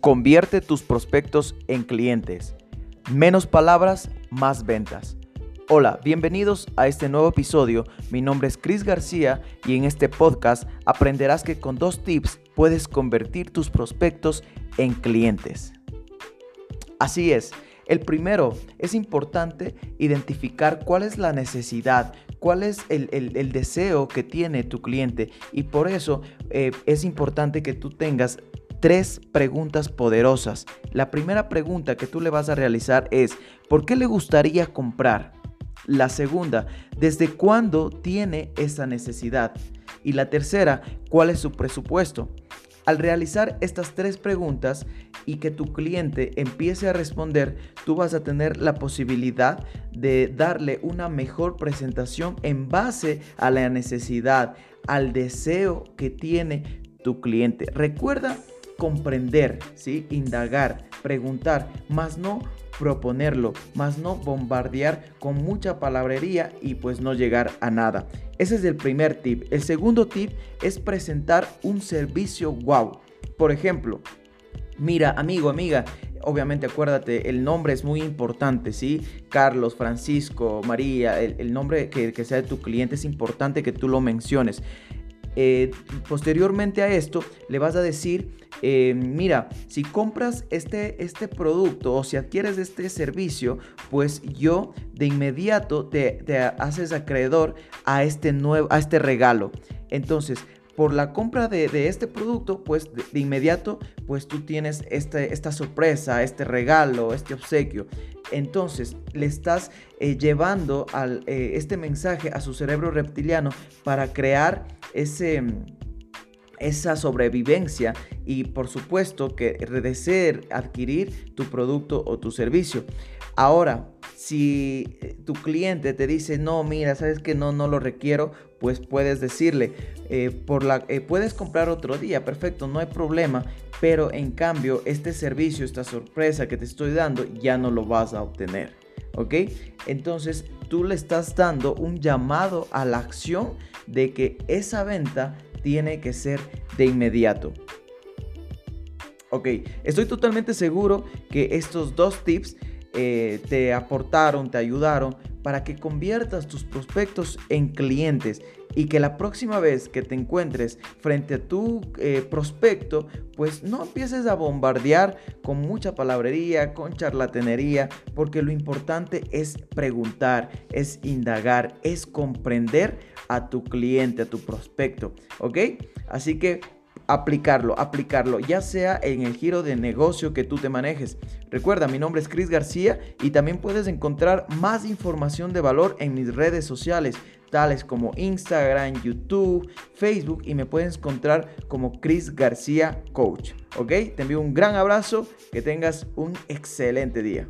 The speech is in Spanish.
Convierte tus prospectos en clientes. Menos palabras, más ventas. Hola, bienvenidos a este nuevo episodio. Mi nombre es Chris García y en este podcast aprenderás que con dos tips puedes convertir tus prospectos en clientes. Así es. El primero, es importante identificar cuál es la necesidad, cuál es el, deseo que tiene tu cliente y por eso eh, es importante que tú tengas tres preguntas poderosas. La primera pregunta que tú le vas a realizar es, ¿por qué le gustaría comprar? La segunda, ¿desde cuándo tiene esa necesidad? Y la tercera, ¿cuál es su presupuesto? Al realizar estas tres preguntas y que tu cliente empiece a responder, tú vas a tener la posibilidad de darle una mejor presentación en base a la necesidad, al deseo que tiene tu cliente. Recuerda comprender, ¿sí? indagar, preguntar, más no proponerlo, más no bombardear con mucha palabrería y pues no llegar a nada. Ese es el primer tip. El segundo tip es presentar un servicio wow. Por ejemplo, mira, amigo, amiga, obviamente acuérdate, el nombre es muy importante, ¿sí? Carlos, Francisco, María, el, nombre que, que, sea de tu cliente es importante que tú lo menciones. Eh, posteriormente a esto, le vas a decir, eh, mira, si compras este, este producto o si adquieres este servicio, pues yo de inmediato te, te haces acreedor a este, nuevo, a este regalo. Entonces, por la compra de, este producto, pues de, inmediato, pues tú tienes esta sorpresa, este regalo, este obsequio. Entonces le estás eh, llevando al, este mensaje a su cerebro reptiliano para crear ese esa sobrevivencia y por supuesto que desee adquirir tu producto o tu servicio. Ahora, si eh, tu cliente te dice, no, mira, sabes que no, no lo requiero, pues puedes decirle, eh, por la, eh, puedes comprar otro día, perfecto, no hay problema, pero en cambio este servicio, esta sorpresa que te estoy dando, ya no lo vas a obtener. ¿Ok? Entonces tú le estás dando un llamado a la acción de que esa venta tiene que ser de inmediato. Ok, estoy totalmente seguro que estos dos tips eh, te aportaron, te ayudaron para que conviertas tus prospectos en clientes y que la próxima vez que te encuentres frente a tu eh, prospecto, pues no empieces a bombardear con mucha palabrería, con charlatanería, porque lo importante es preguntar, es indagar, es comprender a tu cliente, a tu prospecto, ¿ok? Así que aplicarlo, aplicarlo, ya sea en el giro de negocio que tú te manejes. Recuerda, mi nombre es Chris García y también puedes encontrar más información de valor en mis redes sociales, tales como Instagram, YouTube, Facebook y me puedes encontrar como Chris García Coach. ¿Ok? Te envío un gran abrazo, que tengas un excelente día.